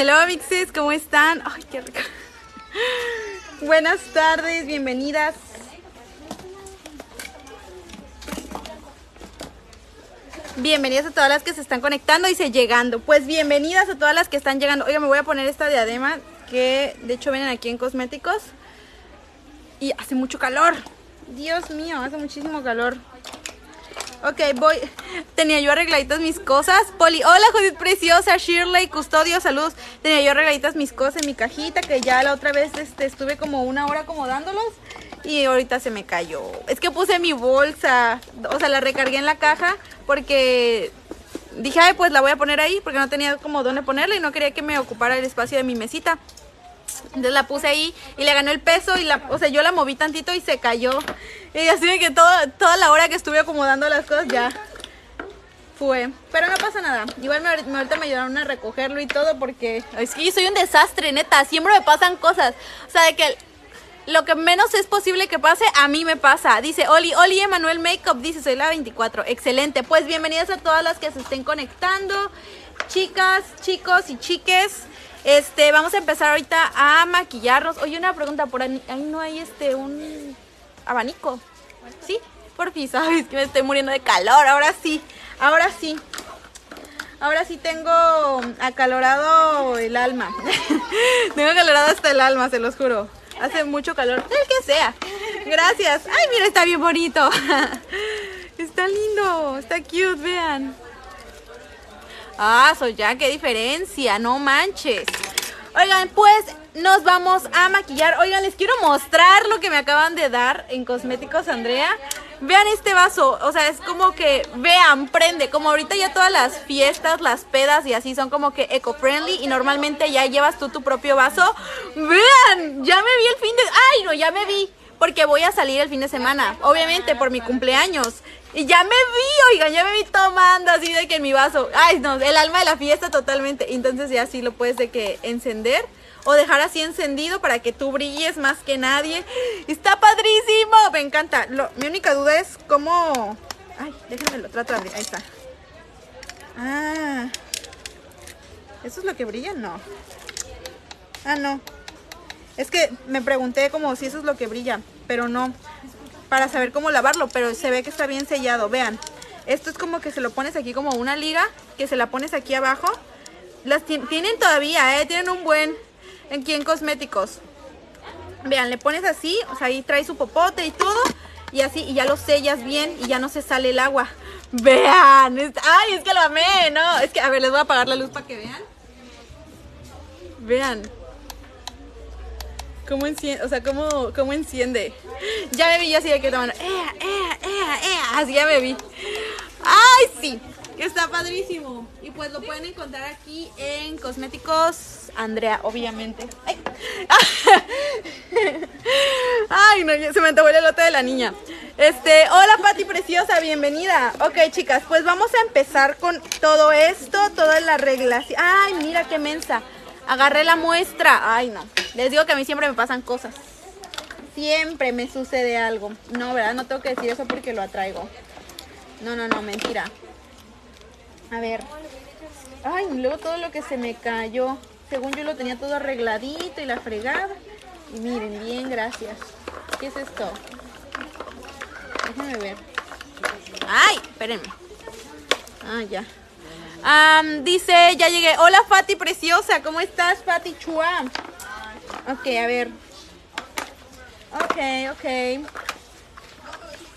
Hello mixes, ¿cómo están? Ay, qué rico. Buenas tardes, bienvenidas. Bienvenidas a todas las que se están conectando y se llegando. Pues bienvenidas a todas las que están llegando. Oiga, me voy a poner esta diadema que de hecho vienen aquí en cosméticos. Y hace mucho calor. Dios mío, hace muchísimo calor. Ok, voy. Tenía yo arregladitas mis cosas. Poli, hola Judith Preciosa, Shirley, Custodio, saludos. Tenía yo arregladitas mis cosas en mi cajita que ya la otra vez este, estuve como una hora acomodándolos y ahorita se me cayó. Es que puse mi bolsa, o sea, la recargué en la caja porque dije, ay, pues la voy a poner ahí porque no tenía como dónde ponerla y no quería que me ocupara el espacio de mi mesita. Entonces la puse ahí y le ganó el peso y la, o sea, yo la moví tantito y se cayó. Y así de que toda, toda la hora que estuve acomodando las cosas ya fue. Pero no pasa nada. Igual me- ahorita me ayudaron a recogerlo y todo porque es que yo soy un desastre, neta. Siempre me pasan cosas. O sea, de que lo que menos es posible que pase, a mí me pasa. Dice Oli, Oli Emanuel Makeup, dice, soy la 24. Excelente. Pues bienvenidas a todas las que se estén conectando. Chicas, chicos y chiques. Este, vamos a empezar ahorita a maquillarnos. Oye, una pregunta, por ahí, no hay este un abanico. ¿Sí? Por fin, sabes que me estoy muriendo de calor. Ahora sí, ahora sí. Ahora sí tengo acalorado el alma. tengo acalorado hasta el alma, se los juro. Hace mucho calor, el que sea. Gracias. Ay, mira, está bien bonito. está lindo, está cute, vean. Ah, ya, qué diferencia, no manches. Oigan, pues nos vamos a maquillar. Oigan, les quiero mostrar lo que me acaban de dar en Cosméticos Andrea. Vean este vaso, o sea, es como que, vean, prende, como ahorita ya todas las fiestas, las pedas y así son como que eco-friendly y normalmente ya llevas tú tu propio vaso. Vean, ya me vi el fin de... Ay, no, ya me vi, porque voy a salir el fin de semana, obviamente por mi cumpleaños. Y ya me vi, oigan, ya me vi tomando así de que en mi vaso. Ay, no, el alma de la fiesta totalmente. Entonces ya sí lo puedes de que encender o dejar así encendido para que tú brilles más que nadie. Está padrísimo, me encanta. Lo- mi única duda es cómo... Ay, déjenme lo trato de. Ahí está. Ah. ¿Eso es lo que brilla? No. Ah, no. Es que me pregunté como si eso es lo que brilla, pero no. Para saber cómo lavarlo, pero se ve que está bien sellado. Vean, esto es como que se lo pones aquí como una liga, que se la pones aquí abajo. Las ti- tienen todavía, ¿eh? Tienen un buen aquí en cosméticos. Vean, le pones así, o sea, ahí trae su popote y todo. Y así, y ya lo sellas bien y ya no se sale el agua. Vean, es- ay, es que lo amé, ¿no? Es que, a ver, les voy a apagar la luz para que vean. Vean. ¿Cómo enciende? O sea, ¿cómo, cómo enciende? Ya me vi yo así de que tomando. ¡Ea, ea, ea, ea! Así ya me vi. ¡Ay, sí! Está padrísimo. Y pues lo pueden encontrar aquí en Cosméticos Andrea, obviamente. ¡Ay! ¡Ay, no! Se me antojó el elote de la niña. Este, hola Pati preciosa, bienvenida. Ok, chicas, pues vamos a empezar con todo esto, toda la reglación. ¡Ay, mira qué mensa! Agarré la muestra. Ay, no. Les digo que a mí siempre me pasan cosas. Siempre me sucede algo. No, ¿verdad? No tengo que decir eso porque lo atraigo. No, no, no, mentira. A ver. Ay, luego todo lo que se me cayó. Según yo lo tenía todo arregladito y la fregada. Y miren, bien, gracias. ¿Qué es esto? Déjenme ver. Ay, espérenme. Ah, ya. Dice, ya llegué. Hola Fati preciosa, ¿cómo estás Fati Chua? Ok, a ver. Ok, ok.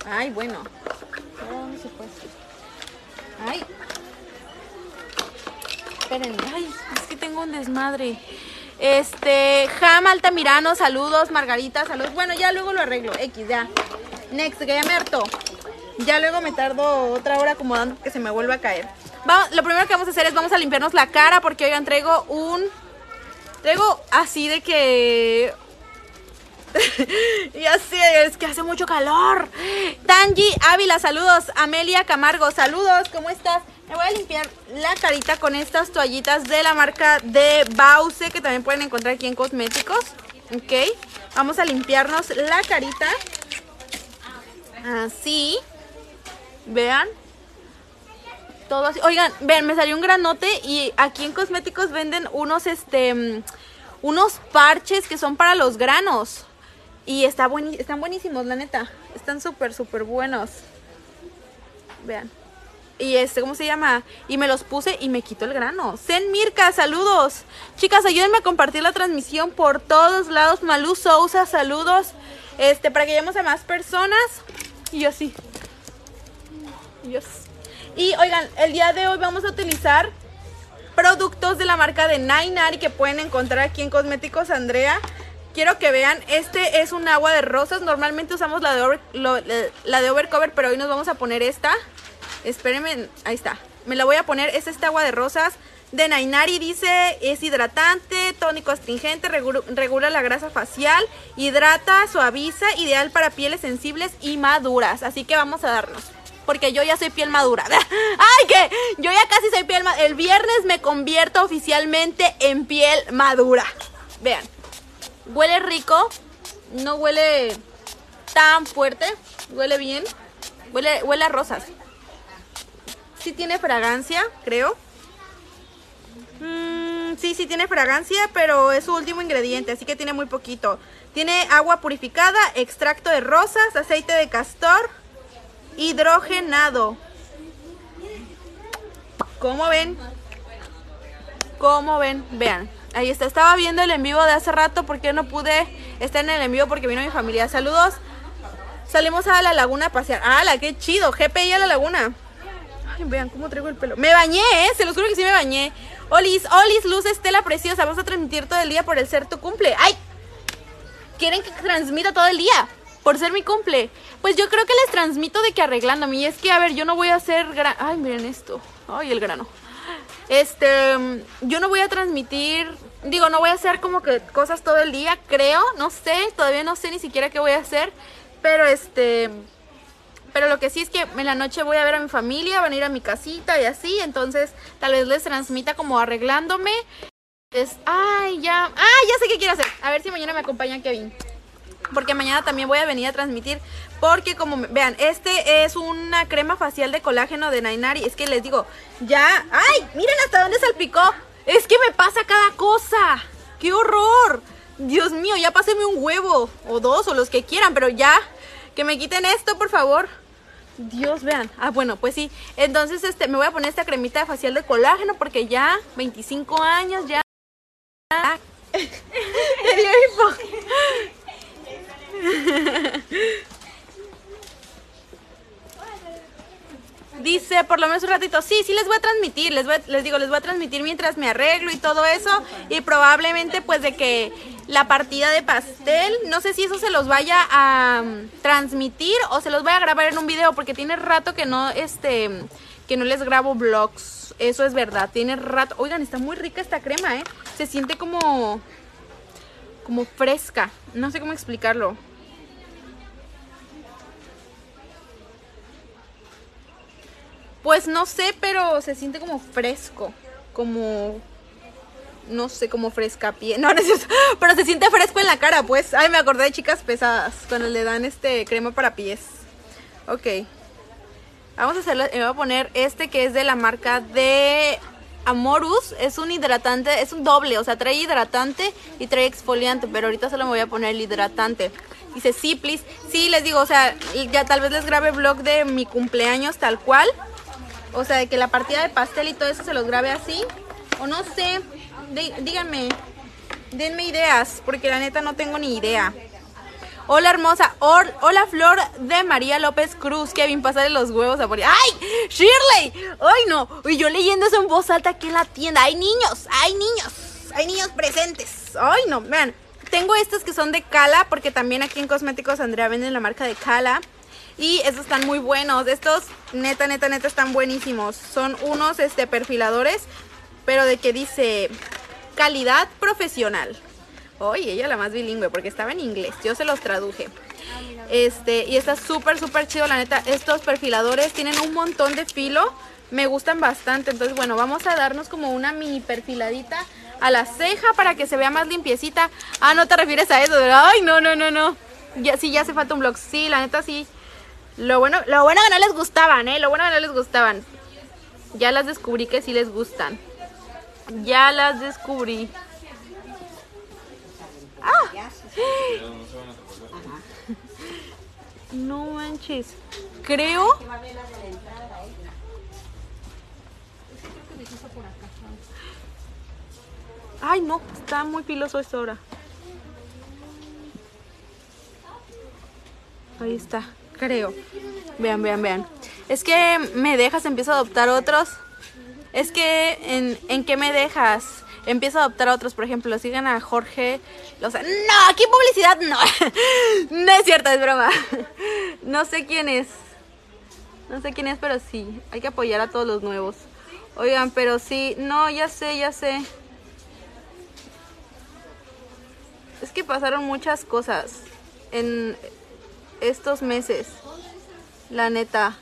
Ay, bueno. Ay. Espérenme. Ay, es que tengo un desmadre. Este, Jam Altamirano, saludos. Margarita, saludos. Bueno, ya luego lo arreglo. X, ya. Next, que ya. Ya luego me tardo otra hora acomodando que se me vuelva a caer. Lo primero que vamos a hacer es vamos a limpiarnos la cara porque oigan, traigo un... Traigo así de que... y así es que hace mucho calor. Tangi Ávila, saludos. Amelia Camargo, saludos. ¿Cómo estás? Me voy a limpiar la carita con estas toallitas de la marca de Bause que también pueden encontrar aquí en cosméticos. Ok. Vamos a limpiarnos la carita. Así. Vean. Oigan, ven, me salió un granote y aquí en cosméticos venden unos, este, mm, unos parches que son para los granos. Y está bueni- están buenísimos, la neta. Están súper, súper buenos. Vean. Y este, ¿cómo se llama? Y me los puse y me quitó el grano. Zen Mirka, saludos. Chicas, ayúdenme a compartir la transmisión por todos lados. Malú Sousa, saludos. Este, para que lleguemos a más personas. Y yo sí. Dios. Y oigan, el día de hoy vamos a utilizar productos de la marca de Nainar y que pueden encontrar aquí en Cosméticos Andrea. Quiero que vean, este es un agua de rosas. Normalmente usamos la de, la de Overcover, pero hoy nos vamos a poner esta. Espérenme, ahí está. Me la voy a poner, es esta agua de rosas de Nainari. Dice, es hidratante, tónico astringente, regu- regula la grasa facial, hidrata, suaviza, ideal para pieles sensibles y maduras. Así que vamos a darnos. Porque yo ya soy piel madura. ¡Ay, que! Yo ya casi soy piel madura. El viernes me convierto oficialmente en piel madura. Vean. Huele rico. No huele tan fuerte. Huele bien. Huele, huele a rosas. Sí tiene fragancia, creo. Mm, sí, sí tiene fragancia, pero es su último ingrediente, así que tiene muy poquito. Tiene agua purificada, extracto de rosas, aceite de castor, hidrogenado. ¿Cómo ven? ¿Cómo ven? Vean. Ahí está. Estaba viendo el en vivo de hace rato porque no pude estar en el en vivo porque vino mi familia. Saludos. Salimos a la laguna a pasear. ¡Hala, qué chido! GPI a la laguna. Ay, vean cómo traigo el pelo. Me bañé, ¿eh? Se los juro que sí me bañé. Olis, Olis, Luz Estela Preciosa. Vamos a transmitir todo el día por el ser tu cumple. ¡Ay! Quieren que transmita todo el día por ser mi cumple. Pues yo creo que les transmito de que arreglándome. Y es que, a ver, yo no voy a hacer gran... Ay, miren esto. Ay, el grano. Este, yo no voy a transmitir, digo, no voy a hacer como que cosas todo el día, creo, no sé, todavía no sé ni siquiera qué voy a hacer, pero este, pero lo que sí es que en la noche voy a ver a mi familia, van a ir a mi casita y así, entonces tal vez les transmita como arreglándome. Es, ay, ya, ah, ya sé qué quiero hacer. A ver si mañana me acompaña Kevin. Porque mañana también voy a venir a transmitir. Porque como, vean, este es una crema facial de colágeno de Nainari. Es que les digo, ya, ay, miren hasta dónde salpicó. Es que me pasa cada cosa. ¡Qué horror! Dios mío, ya pásenme un huevo. O dos, o los que quieran, pero ya. Que me quiten esto, por favor. Dios, vean. Ah, bueno, pues sí. Entonces, este, me voy a poner esta cremita facial de colágeno porque ya, 25 años, ya. Me dio hipo. Dice, por lo menos un ratito, sí, sí les voy a transmitir, les, voy les digo, les voy a transmitir mientras me arreglo y todo eso. Y probablemente pues de que la partida de pastel, no sé si eso se los vaya a mm, transmitir o se los voy a grabar en un video porque tiene rato que no, este, que no les grabo vlogs. Eso es verdad, tiene rato. Oigan, está muy rica esta crema, ¿eh? Se siente como, como fresca, no sé cómo explicarlo. Pues no sé, pero se siente como fresco, como no sé, como fresca pie. No, no es cierto, pero se siente fresco en la cara, pues. Ay, me acordé de chicas pesadas cuando le dan este crema para pies. Ok. Vamos a hacerlo, voy a poner este que es de la marca de Amorus. Es un hidratante, es un doble, o sea, trae hidratante y trae exfoliante, pero ahorita solo me voy a poner el hidratante. Dice, sí, please. Sí, les digo, o sea, ya tal vez les grabe vlog de mi cumpleaños tal cual. O sea, de que la partida de pastel y todo eso se los grabe así. O no sé, dí- díganme, denme ideas, porque la neta no tengo ni idea. Hola hermosa, hola Flor de María López Cruz, Kevin, pásale los huevos a morir. ¡Ay! ¡Shirley! ¡Ay no! Y yo leyendo eso en voz alta aquí en la tienda. ¡Hay niños! ¡Hay niños! ¡Hay niños presentes! ¡Ay no! Vean, tengo estos que son de Cala, porque también aquí en Cosméticos Andrea venden la marca de Cala. Y estos están muy buenos. Estos, neta, neta, neta, están buenísimos. Son unos este, perfiladores, pero de que dice calidad profesional. Oye, ella la más bilingüe, porque estaba en inglés. Yo se los traduje. Este, y está súper, súper chido, la neta. Estos perfiladores tienen un montón de filo. Me gustan bastante. Entonces, bueno, vamos a darnos como una mini perfiladita a la ceja para que se vea más limpiecita. Ah, no te refieres a eso. Ay, no, no, no, no. Ya, sí, ya hace falta un blog. Sí, la neta sí. Lo bueno, lo bueno que no les gustaban, ¿eh? Lo bueno que no les gustaban. Ya las descubrí que sí les gustan. Ya las descubrí. ¡Ah! No manches. Creo. Ay, no, está muy filoso esto ahora. Ahí está, creo. Vean, vean, vean. Es que me dejas, empiezo a adoptar otros. Es que, ¿en, en qué me dejas? Empiezo a adoptar a otros, por ejemplo, sigan a Jorge. No, aquí publicidad no. no es cierto, es broma. No sé quién es. No sé quién es, pero sí. Hay que apoyar a todos los nuevos. Oigan, pero sí. No, ya sé, ya sé. Es que pasaron muchas cosas en estos meses. La neta.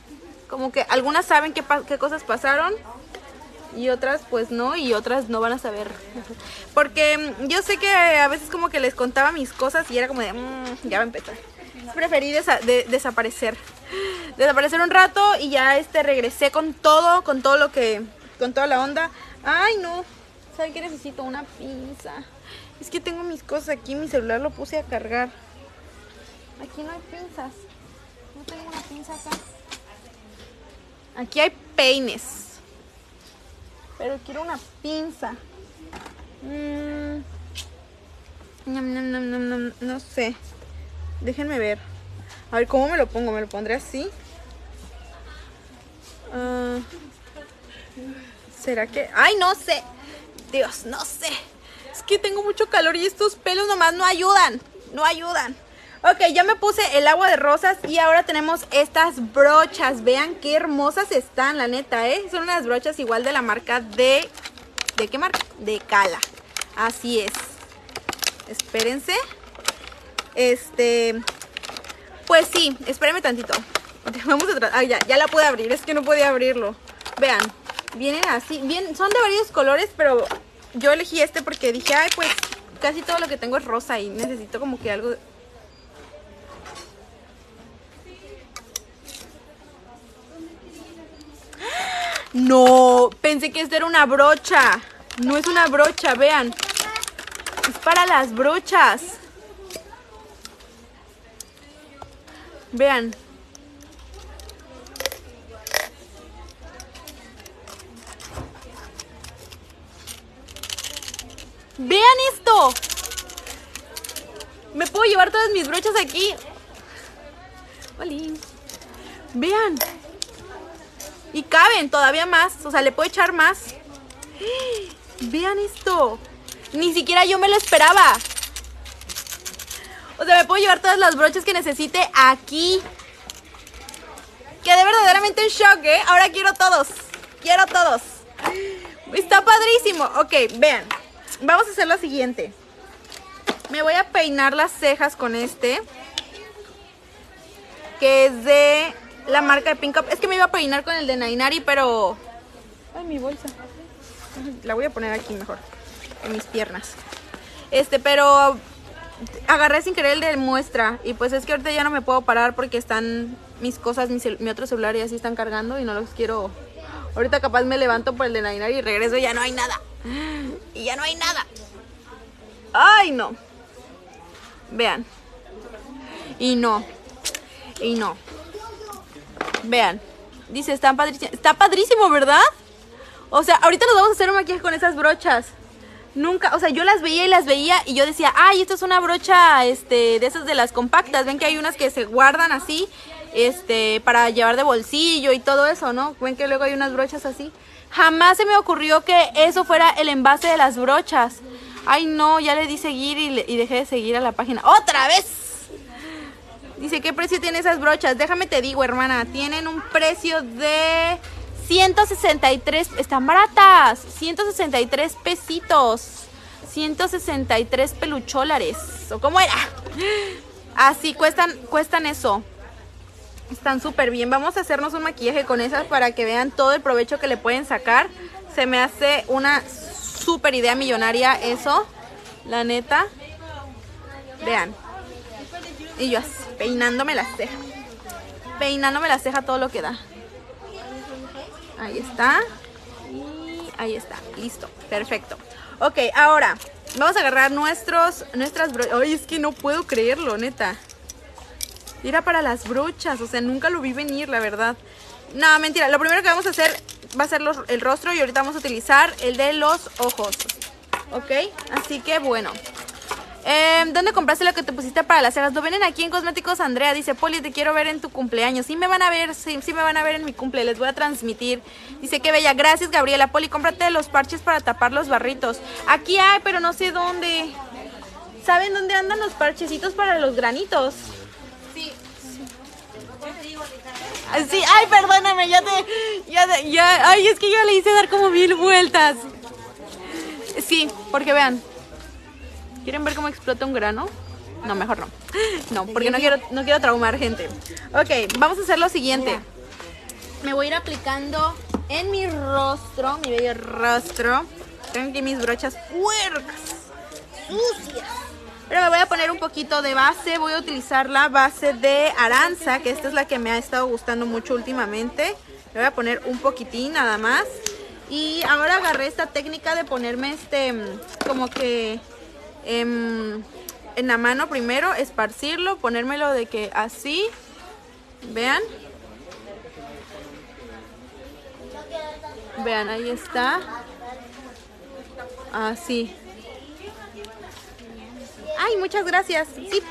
Como que algunas saben qué, qué cosas pasaron y otras pues no y otras no van a saber. Porque yo sé que a veces como que les contaba mis cosas y era como de, mmm, ya va a empezar. Preferí desaparecer. Desaparecer un rato y ya este regresé con todo, con todo lo que, con toda la onda. Ay no, ¿saben qué necesito? Una pinza. Es que tengo mis cosas aquí, mi celular lo puse a cargar. Aquí no hay pinzas. No tengo una pinza acá. Aquí hay peines. Pero quiero una pinza. Mm. No sé. Déjenme ver. A ver, ¿cómo me lo pongo? ¿Me lo pondré así? Ah. ¿Será que...? ¡Ay, no sé! Dios, no sé. Es que tengo mucho calor y estos pelos nomás no ayudan. No ayudan. Ok, ya me puse el agua de rosas y ahora tenemos estas brochas. Vean qué hermosas están, la neta, ¿eh? Son unas brochas igual de la marca de... ¿De qué marca? De Cala. Así es. Espérense. Este... Pues sí, espérenme tantito. Vamos a Ah, ya, ya la pude abrir. Es que no podía abrirlo. Vean, vienen así. Bien, son de varios colores, pero yo elegí este porque dije, ay, pues casi todo lo que tengo es rosa y necesito como que algo No, pensé que esta era una brocha. No es una brocha, vean. Es para las brochas. Vean. Vean esto. Me puedo llevar todas mis brochas aquí. Vean. Y caben todavía más. O sea, le puedo echar más. Vean esto. Ni siquiera yo me lo esperaba. O sea, me puedo llevar todas las brochas que necesite aquí. Quedé verdaderamente en shock, ¿eh? Ahora quiero todos. Quiero todos. Está padrísimo. Ok, vean. Vamos a hacer lo siguiente. Me voy a peinar las cejas con este. Que es de la marca de Pink Up. Es que me iba a peinar con el de Nainari, pero... Ay, mi bolsa. La voy a poner aquí mejor. En mis piernas. Este, pero... Agarré sin querer el de muestra. Y pues es que ahorita ya no me puedo parar porque están mis cosas, mi, otro celular y así están cargando y no los quiero... Ahorita capaz me levanto por el de Nainari y regreso y ya no hay nada. Y ya no hay nada. Ay, no. Vean. Y no. Y no. Vean. Dice, está padrísimo, está padrísimo, ¿verdad? O sea, ahorita nos vamos a hacer un maquillaje con esas brochas. Nunca, o sea, yo las veía y las veía y yo decía, ay, esto es una brocha, este, de esas de las compactas. Ven que hay unas que se guardan así, este, para llevar de bolsillo y todo eso, ¿no? Ven que luego hay unas brochas así. Jamás se me ocurrió que eso fuera el envase de las brochas. Ay, no, ya le di seguir y, y dejé de seguir a la página. ¡Otra vez! Dice, ¿qué precio tiene esas brochas? Déjame te digo, hermana. Tienen un precio de 163. Están baratas. 163 pesitos. 163 pelucholares. ¿O cómo era? Así, cuestan, cuestan eso. Están súper bien. Vamos a hacernos un maquillaje con esas para que vean todo el provecho que le pueden sacar. Se me hace una súper idea millonaria eso. La neta. Vean. Y yo así peinándome la ceja. Peinándome la ceja todo lo que da. Ahí está. Y ahí está. Listo. Perfecto. Ok, ahora vamos a agarrar nuestros, nuestras brochas. Ay, es que no puedo creerlo, neta. Era para las brochas, o sea, nunca lo vi venir, la verdad. No, mentira. Lo primero que vamos a hacer va a ser el rostro y ahorita vamos a utilizar el de los ojos. ¿Ok? Así que bueno. Eh, ¿Dónde compraste lo que te pusiste para las cejas? Lo vienen aquí en Cosméticos Andrea. Dice, Poli, te quiero ver en tu cumpleaños. Sí me van a ver, sí, sí me van a ver en mi cumple. Les voy a transmitir. Dice, qué bella. Gracias, Gabriela. Poli, cómprate los parches para tapar los barritos. Aquí hay, pero no sé dónde. ¿Saben dónde andan los parchecitos para los granitos? Ah, Sí, ay, perdóname, ya te, ya, te- ya, ay, es que yo le hice dar como mil vueltas. Sí, porque vean, ¿quieren ver cómo explota un grano? No, mejor no. No, porque no quiero, no quiero traumar gente. Ok, vamos a hacer lo siguiente. Me voy a ir aplicando en mi rostro, mi bello rostro. Tengo aquí mis brochas puercas, sucias. Pero me voy a poner un poquito de base. Voy a utilizar la base de Aranza, que esta es la que me ha estado gustando mucho últimamente. Le voy a poner un poquitín nada más. Y ahora agarré esta técnica de ponerme este, mm, como que em, en la mano primero, esparcirlo, ponérmelo de que así. Vean. Vean, ahí está. Así. Ay, muchas gracias. Sí.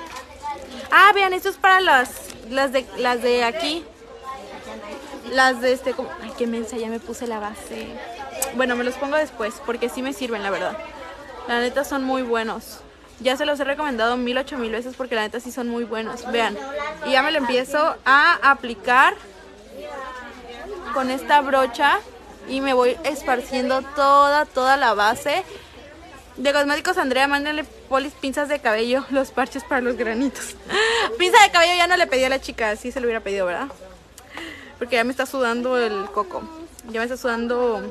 Ah, vean, esto es para las las de las de aquí. Las de este ay, qué mensa, ya me puse la base. Bueno, me los pongo después porque sí me sirven, la verdad. La neta son muy buenos. Ya se los he recomendado mil ocho mil veces porque la neta sí son muy buenos. Vean. Y ya me lo empiezo a aplicar con esta brocha y me voy esparciendo toda, toda la base. De cosméticos Andrea, mándenle polis pinzas de cabello, los parches para los granitos. Pinza de cabello ya no le pedí a la chica, sí se lo hubiera pedido, ¿verdad? Porque ya me está sudando el coco. Ya me está sudando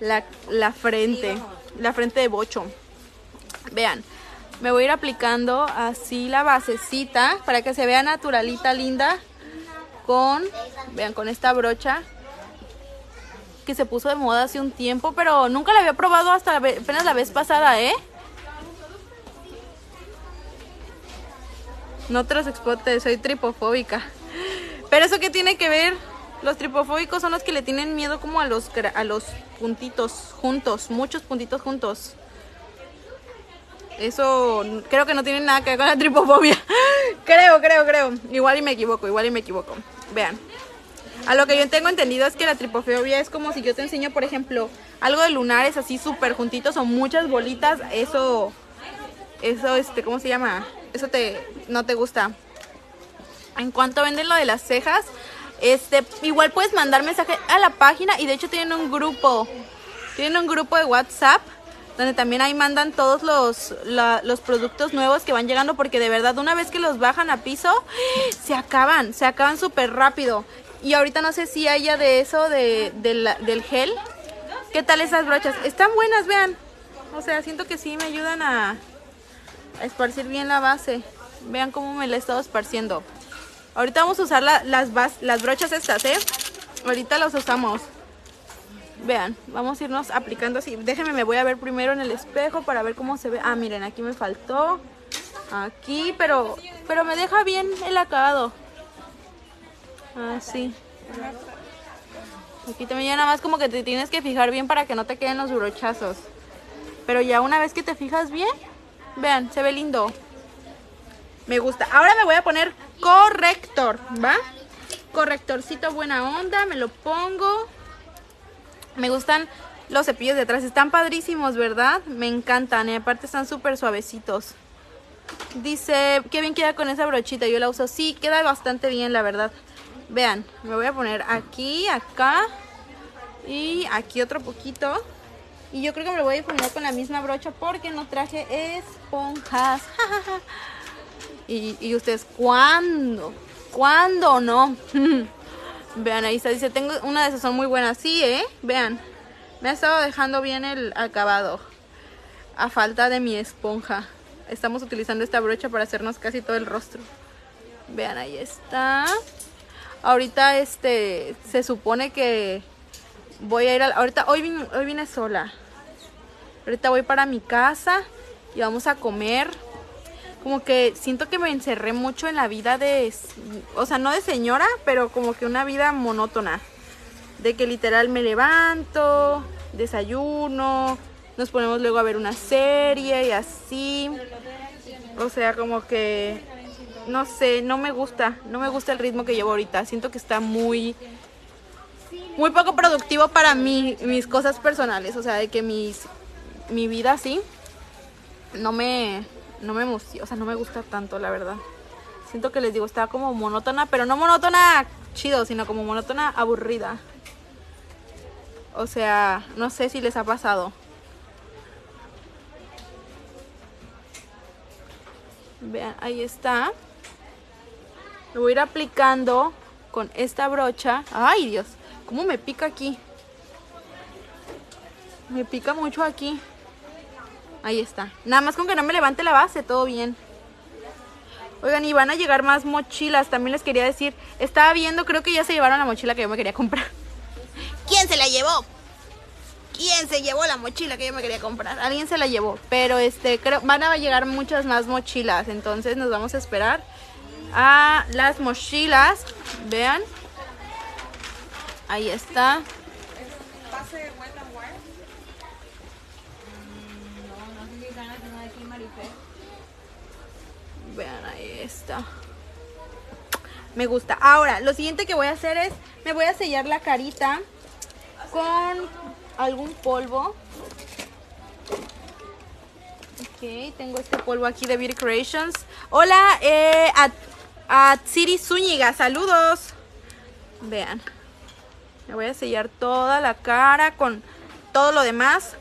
la, la frente, la frente de bocho. Vean, me voy a ir aplicando así la basecita para que se vea naturalita, linda. Con, vean, con esta brocha que se puso de moda hace un tiempo, pero nunca la había probado hasta la apenas la vez pasada, ¿eh? No te los soy tripofóbica. Pero eso qué tiene que ver? Los tripofóbicos son los que le tienen miedo como a los a los puntitos juntos, muchos puntitos juntos. Eso creo que no tiene nada que ver con la tripofobia. creo, creo, creo. Igual y me equivoco, igual y me equivoco. Vean. A lo que yo tengo entendido es que la tripofobia es como si yo te enseño, por ejemplo, algo de lunares así súper juntitos o muchas bolitas. Eso, eso, este, ¿cómo se llama? Eso te, no te gusta. En cuanto venden lo de las cejas, este, igual puedes mandar mensaje a la página y de hecho tienen un grupo, tienen un grupo de WhatsApp donde también ahí mandan todos los, los productos nuevos que van llegando porque de verdad una vez que los bajan a piso se acaban, se acaban súper rápido. Y ahorita no sé si haya de eso, de, del gel. ¿Qué tal esas brochas? Están buenas, vean. O sea, siento que sí me ayudan a, a esparcir bien la base. Vean cómo me la he estado esparciendo. Ahorita vamos a usar la- las, brochas estas, ¿eh? Ahorita las usamos. Vean, vamos a irnos aplicando así. Déjenme, me voy a ver primero en el espejo para ver cómo se ve. Ah, miren, aquí me faltó. Aquí, pero, pero me deja bien el acabado. Así. Aquí también ya nada más como que te tienes que fijar bien para que no te queden los brochazos. Pero ya una vez que te fijas bien, vean, se ve lindo. Me gusta. Ahora me voy a poner corrector, ¿va? Correctorcito buena onda, me lo pongo. Me gustan los cepillos de atrás, están padrísimos, ¿verdad? Me encantan y aparte están súper suavecitos. Dice, qué bien queda con esa brochita, yo la uso. Sí, queda bastante bien, la verdad. Vean, me voy a poner aquí, acá y aquí otro poquito. Y yo creo que me lo voy a poner con la misma brocha porque no traje esponjas. y, ustedes, ¿cuándo? ¿Cuándo no? Vean, ahí está, dice, tengo una de esas, son muy buenas. Sí, ¿eh? Vean, me ha estado dejando bien el acabado. A falta de mi esponja. Estamos utilizando esta brocha para hacernos casi todo el rostro. Vean, ahí está. Ahorita este se supone que voy a ir a, ahorita, hoy hoy vine sola. Ahorita voy para mi casa y vamos a comer. Como que siento que me encerré mucho en la vida de, o sea, no de señora, pero como que una vida monótona. De que literal me levanto, desayuno, nos ponemos luego a ver una serie y así. O sea, como que, no sé, no me gusta, no me gusta el ritmo que llevo ahorita. Siento que está muy, muy poco productivo para mí, mis cosas personales. O sea, de que mis, mi vida así no me, no me o sea, no me gusta tanto, la verdad. Siento que les digo, está como monótona, pero no monótona chido, sino como monótona aburrida. O sea, no sé si les ha pasado. Vean, ahí está. Lo voy a ir aplicando con esta brocha. ¡Ay, Dios! ¿Cómo me pica aquí? Me pica mucho aquí. Ahí está. Nada más con que no me levante la base, todo bien. Oigan, y van a llegar más mochilas. También les quería decir. Estaba viendo, creo que ya se llevaron la mochila que yo me quería comprar. ¿Quién se la llevó? ¿Quién se llevó la mochila que yo me quería comprar? Alguien se la llevó. Pero este, creo, van a llegar muchas más mochilas. Entonces nos vamos a esperar a las mochilas. Vean. Ahí está. Vean, ahí está. Me gusta. Ahora, lo siguiente que voy a hacer es, me voy a sellar la carita con algún polvo. Ok, tengo este polvo aquí de Beauty Creations. Hola, eh, a, a Siri Zúñiga, saludos. Vean. Me voy a sellar toda la cara con todo lo demás.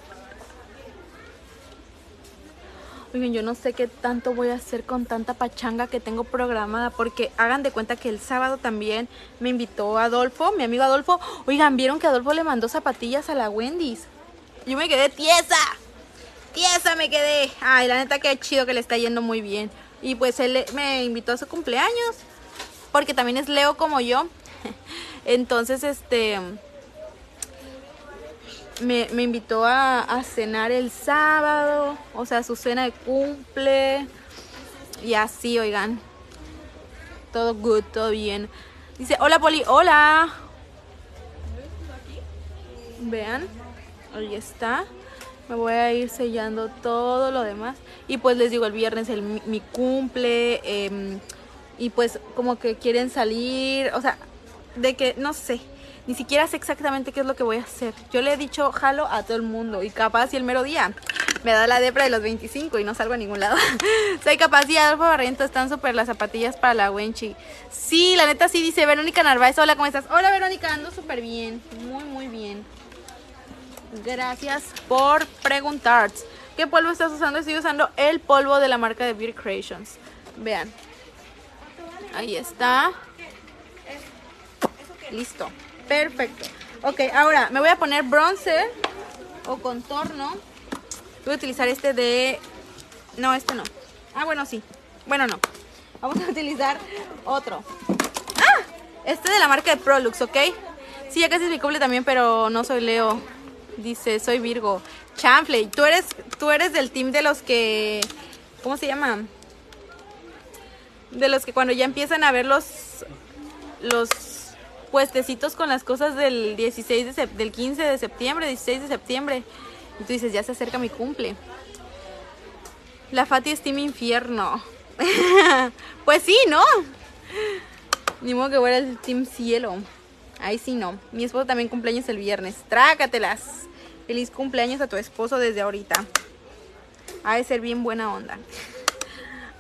Oigan, yo no sé qué tanto voy a hacer con tanta pachanga que tengo programada porque hagan de cuenta que el sábado también me invitó Adolfo, mi amigo Adolfo. Oigan, ¿vieron que Adolfo le mandó zapatillas a la Wendy's? Yo me quedé tiesa. Tiesa me quedé. Ay, la neta que chido que le está yendo muy bien. Y pues él me invitó a su cumpleaños. Porque también es Leo como yo. Entonces, este me, invitó a, cenar el sábado, o sea, su cena de cumple. Y así, oigan. Todo good, todo bien. Dice, hola Poli, hola. Vean, ahí está. Me voy a ir sellando todo lo demás. Y pues les digo, el viernes es mi cumple. Em, y pues como que quieren salir. O sea, de que, no sé ni siquiera sé exactamente qué es lo que voy a hacer. Yo le he dicho jalo a todo el mundo y capaz y el mero día me da la depra de los 25 y no salgo a ningún lado. Soy capaz y Adolfo Barriento están súper las zapatillas para la Wenchi. Sí, la neta sí dice Verónica Narváez. Hola, ¿cómo estás? Hola Verónica, ando súper bien. Muy, muy bien. Gracias por preguntar. ¿Qué polvo estás usando? Estoy usando el polvo de la marca de Beauty Creations. Vean. Ahí está. Listo. Perfecto. Ok, ahora me voy a poner bronzer o contorno. Voy a utilizar este de... No, este no. Ah, bueno, sí. Bueno, no. Vamos a utilizar otro. ¡Ah! Este de la marca de Prolux, ¿ok? Sí, ya casi es mi cumple también, pero no soy Leo. Dice, soy Virgo. Chamfley, tú eres, tú eres del team de los que... ¿Cómo se llama? De los que cuando ya empiezan a ver los... Los puestecitos con las cosas del 16 de del 15 de septiembre, 16 de septiembre. Y tú dices, ya se acerca mi cumple. La Fati es Team Infierno. pues sí, ¿no? Ni modo que fuera el Team Cielo. Ahí sí no. Mi esposo también cumpleaños el viernes. Trácatelas. Feliz cumpleaños a tu esposo desde ahorita. Ha de ser bien buena onda.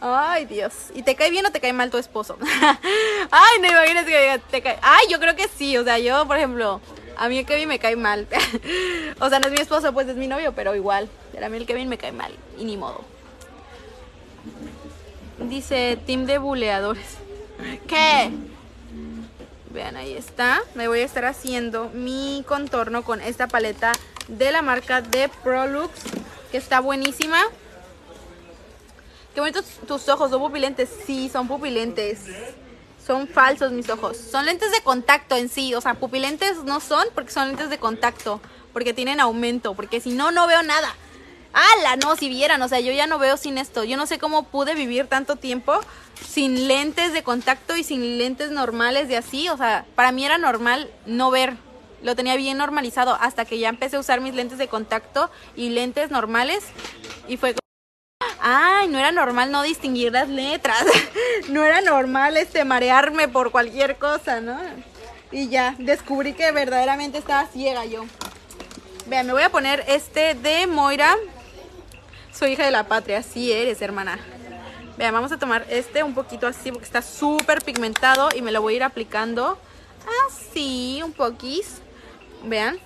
Ay, Dios. ¿Y te cae bien o te cae mal tu esposo? Ay, no imaginas que te cae. Ay, yo creo que sí. O sea, yo, por ejemplo, a mí el Kevin me cae mal. o sea, no es mi esposo, pues es mi novio, pero igual. A mí el Kevin me cae mal. Y ni modo. Dice team de buleadores. ¿Qué? Vean, ahí está. Me voy a estar haciendo mi contorno con esta paleta de la marca de Prolux. Que está buenísima. Qué bonitos tus ojos, son pupilentes. Sí, son pupilentes. Son falsos mis ojos. Son lentes de contacto en sí. O sea, pupilentes no son porque son lentes de contacto. Porque tienen aumento. Porque si no, no veo nada. ¡Hala! No, si vieran. O sea, yo ya no veo sin esto. Yo no sé cómo pude vivir tanto tiempo sin lentes de contacto y sin lentes normales de así. O sea, para mí era normal no ver. Lo tenía bien normalizado hasta que ya empecé a usar mis lentes de contacto y lentes normales. Y fue Ay, no era normal no distinguir las letras. no era normal este marearme por cualquier cosa, ¿no? Y ya, descubrí que verdaderamente estaba ciega yo. Vean, me voy a poner este de Moira. Soy hija de la patria, sí eres, hermana. Vean, vamos a tomar este un poquito así porque está súper pigmentado y me lo voy a ir aplicando así, un poquis. Vean.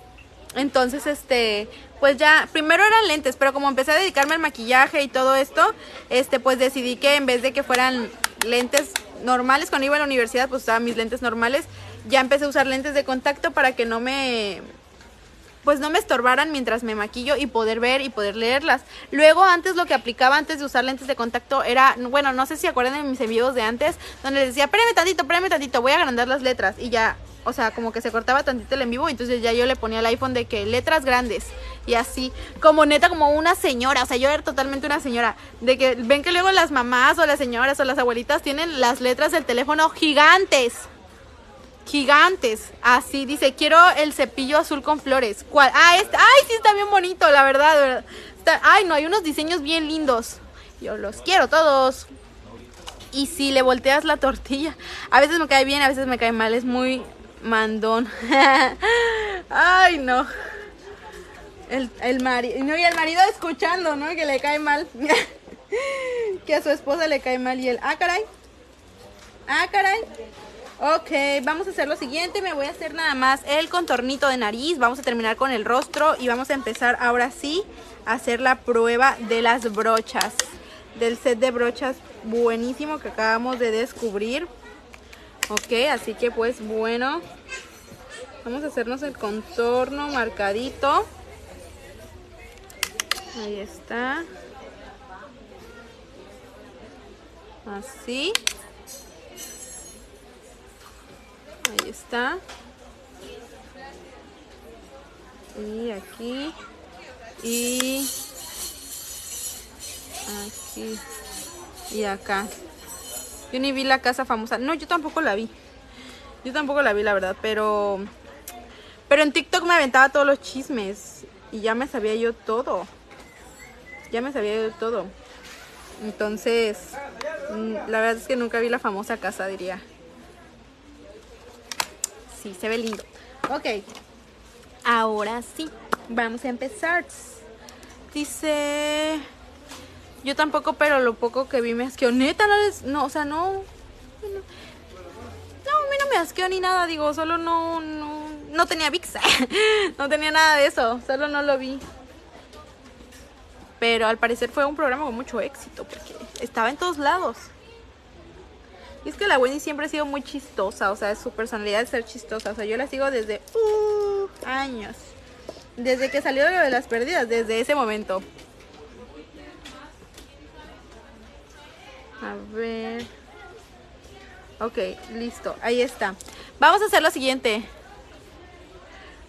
Entonces, este, pues ya, primero eran lentes, pero como empecé a dedicarme al maquillaje y todo esto, este, pues decidí que en vez de que fueran lentes normales, cuando iba a la universidad, pues usaba mis lentes normales, ya empecé a usar lentes de contacto para que no me, pues no me estorbaran mientras me maquillo y poder ver y poder leerlas. Luego antes lo que aplicaba antes de usar lentes de contacto era, bueno, no sé si acuerdan de mis envíos de antes, donde les decía, espérame tantito, espérame tantito, voy a agrandar las letras y ya o sea, como que se cortaba tantito el en vivo, entonces ya yo le ponía al iPhone de que letras grandes y así, como neta, como una señora, o sea, yo era totalmente una señora, de que ven que luego las mamás o las señoras o las abuelitas tienen las letras del teléfono gigantes, gigantes, así dice, quiero el cepillo azul con flores, ¿cuál? Ah, este, ay, sí está bien bonito, la verdad, ay, no, hay unos diseños bien lindos, yo los quiero todos. Y si le volteas la tortilla, a veces me cae bien, a veces me cae mal, es muy mandón. Ay, no. El, el marido, no, y el marido escuchando, ¿no? Que le cae mal. que a su esposa le cae mal y él, ah, caray. Ah, caray. Ok, vamos a hacer lo siguiente. Me voy a hacer nada más el contornito de nariz. Vamos a terminar con el rostro y vamos a empezar ahora sí a hacer la prueba de las brochas. Del set de brochas buenísimo que acabamos de descubrir. Ok, así que pues bueno, vamos a hacernos el contorno marcadito. Ahí está. Así. Ahí está. Y aquí. Y aquí. Y acá. Yo ni vi la casa famosa. No, yo tampoco la vi. Yo tampoco la vi, la verdad. Pero... Pero en TikTok me aventaba todos los chismes. Y ya me sabía yo todo. Ya me sabía yo todo. Entonces... Mm, la verdad es que nunca vi la famosa casa, diría. Sí, se ve lindo. Ok. Ahora sí. Vamos a empezar. Dice... Yo tampoco, pero lo poco que vi me asqueó. Neta, no les... No, o sea, no... No, a mí no me asqueó ni nada, digo, solo no... No, no tenía VIX. no tenía nada de eso, solo no lo vi. Pero al parecer fue un programa con mucho éxito, porque estaba en todos lados. Y es que la Wendy siempre ha sido muy chistosa, o sea, su personalidad es ser chistosa. O sea, yo la sigo desde uh, años. Desde que salió de las perdidas, desde ese momento. A ver. Ok, listo. Ahí está. Vamos a hacer lo siguiente.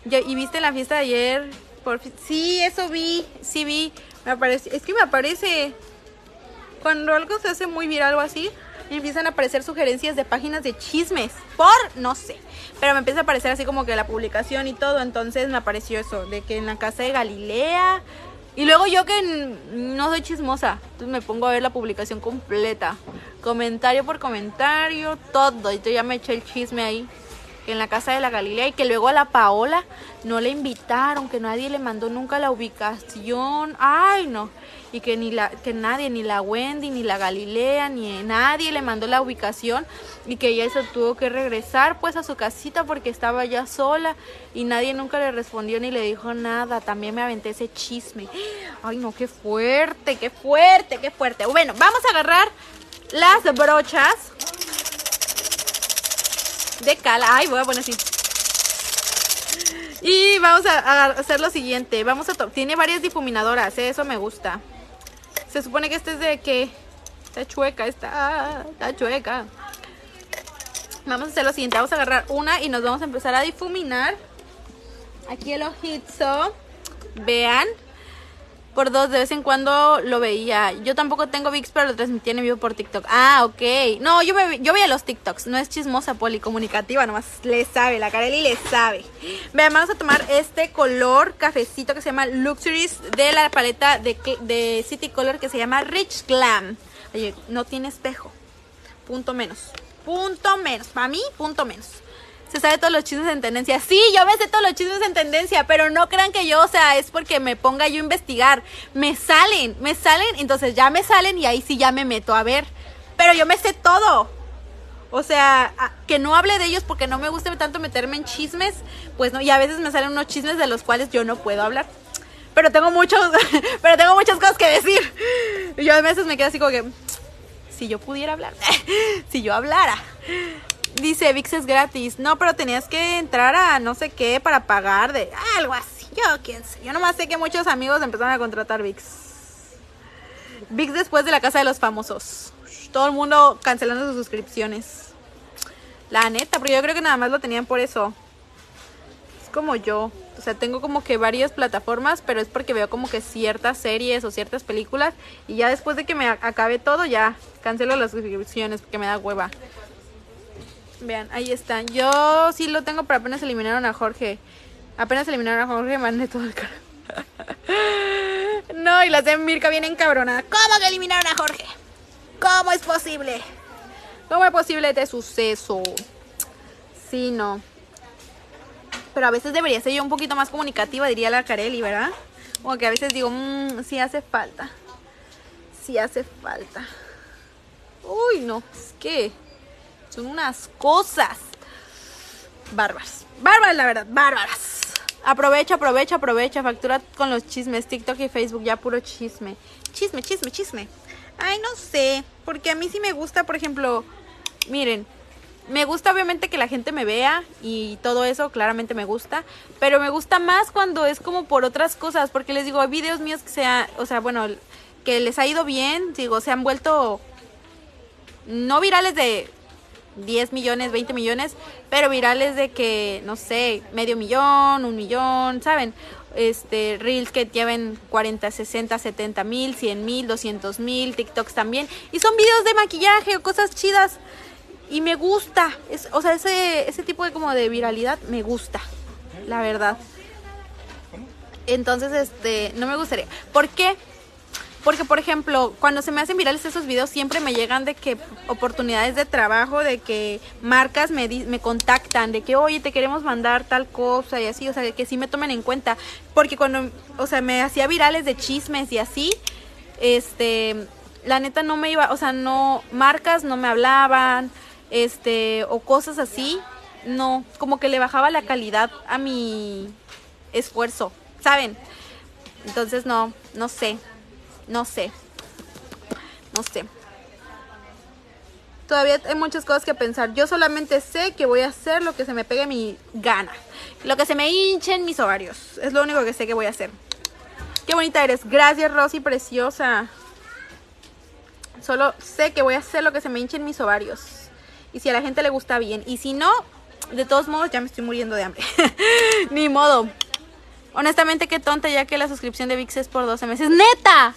¿Y viste la fiesta de ayer? Por sí, eso vi. Sí vi. Me aparece. Es que me aparece. Cuando algo se hace muy viral o así, empiezan a aparecer sugerencias de páginas de chismes. Por, no sé. Pero me empieza a aparecer así como que la publicación y todo. Entonces me apareció eso. De que en la casa de Galilea y luego yo que no soy chismosa, entonces me pongo a ver la publicación completa, comentario por comentario, todo. Y yo ya me eché el chisme ahí, que en la casa de la Galilea y que luego a la Paola no le invitaron, que nadie le mandó nunca la ubicación. Ay, no y que ni la que nadie ni la Wendy ni la Galilea ni nadie le mandó la ubicación y que ella se tuvo que regresar pues a su casita porque estaba ya sola y nadie nunca le respondió ni le dijo nada. También me aventé ese chisme. Ay, no, qué fuerte, qué fuerte, qué fuerte. Bueno, vamos a agarrar las brochas de cal. Ay, voy a poner así. Y vamos a, hacer lo siguiente. Vamos a tiene varias difuminadoras, ¿eh? eso me gusta. Se supone que este es de que está chueca, está, está chueca. Vamos a hacer lo siguiente, vamos a agarrar una y nos vamos a empezar a difuminar. Aquí el ojito. Vean. Por dos, de vez en cuando lo veía. Yo tampoco tengo VIX, pero lo transmití en vivo por TikTok. Ah, ok. No, yo, me, yo veía los TikToks. No es chismosa, policomunicativa, nomás le sabe. La Carely le sabe. Vean, vamos a tomar este color cafecito que se llama Luxuries de la paleta de, de City Color que se llama Rich Glam. Oye, no tiene espejo. Punto menos. Punto menos. Para mí, punto menos se sabe todos los chismes en tendencia. Sí, yo me sé todos los chismes en tendencia, pero no crean que yo, o sea, es porque me ponga yo a investigar. Me salen, me salen, entonces ya me salen y ahí sí ya me meto a ver. Pero yo me sé todo. O sea, que no hable de ellos porque no me gusta tanto meterme en chismes, pues no, y a veces me salen unos chismes de los cuales yo no puedo hablar. Pero tengo muchos, pero tengo muchas cosas que decir. Yo a veces me quedo así como que, si yo pudiera hablar, si yo hablara. Dice, VIX es gratis. No, pero tenías que entrar a no sé qué para pagar de algo así. Yo quién sé. Yo nomás sé que muchos amigos empezaron a contratar VIX. VIX después de la casa de los famosos. Todo el mundo cancelando sus suscripciones. La neta, pero yo creo que nada más lo tenían por eso. Es como yo. O sea, tengo como que varias plataformas, pero es porque veo como que ciertas series o ciertas películas. Y ya después de que me acabe todo, ya cancelo las suscripciones porque me da hueva. Vean, ahí están. Yo sí lo tengo, pero apenas eliminaron a Jorge. Apenas eliminaron a Jorge, mandé todo el cara. no, y las de Mirka vienen cabronadas. ¿Cómo que eliminaron a Jorge? ¿Cómo es posible? ¿Cómo es posible este suceso? Sí, no. Pero a veces debería ser yo un poquito más comunicativa, diría la Carelli, ¿verdad? Como que a veces digo, mmm, sí hace falta. Sí hace falta. Uy, no, es que son unas cosas bárbaras. Bárbaras, la verdad, bárbaras. Aprovecha, aprovecha, aprovecha. Factura con los chismes. TikTok y Facebook, ya puro chisme. Chisme, chisme, chisme. Ay, no sé. Porque a mí sí me gusta, por ejemplo, miren, me gusta obviamente que la gente me vea y todo eso, claramente me gusta, pero me gusta más cuando es como por otras cosas, porque les digo, hay videos míos que sea, o sea, bueno, que les ha ido bien, digo, se han vuelto no virales de 10 millones, 20 millones, pero virales de que, no sé, medio millón, un millón, ¿saben? Este, reels que lleven 40, 60, 70 mil, 100 mil, 200 mil, TikToks también. Y son videos de maquillaje o cosas chidas. Y me gusta, es, o sea, ese, ese tipo de como de viralidad me gusta, la verdad. Entonces, este, no me gustaría. ¿Por qué? Porque, por ejemplo, cuando se me hacen virales esos videos, siempre me llegan de que oportunidades de trabajo, de que marcas me, me contactan, de que, oye, te queremos mandar tal cosa y así, o sea, que sí me tomen en cuenta. Porque cuando, o sea, me hacía virales de chismes y así, este, la neta no me iba, o sea, no, marcas no me hablaban, este, o cosas así, no, como que le bajaba la calidad a mi esfuerzo, ¿saben? Entonces, no, no sé. No sé. No sé. Todavía hay muchas cosas que pensar. Yo solamente sé que voy a hacer lo que se me pegue mi gana. Lo que se me hinchen mis ovarios. Es lo único que sé que voy a hacer. Qué bonita eres. Gracias, Rosy, preciosa. Solo sé que voy a hacer lo que se me hinchen mis ovarios. Y si a la gente le gusta bien. Y si no, de todos modos ya me estoy muriendo de hambre. Ni modo. Honestamente, qué tonta ya que la suscripción de VIX es por 12 meses. ¡Neta!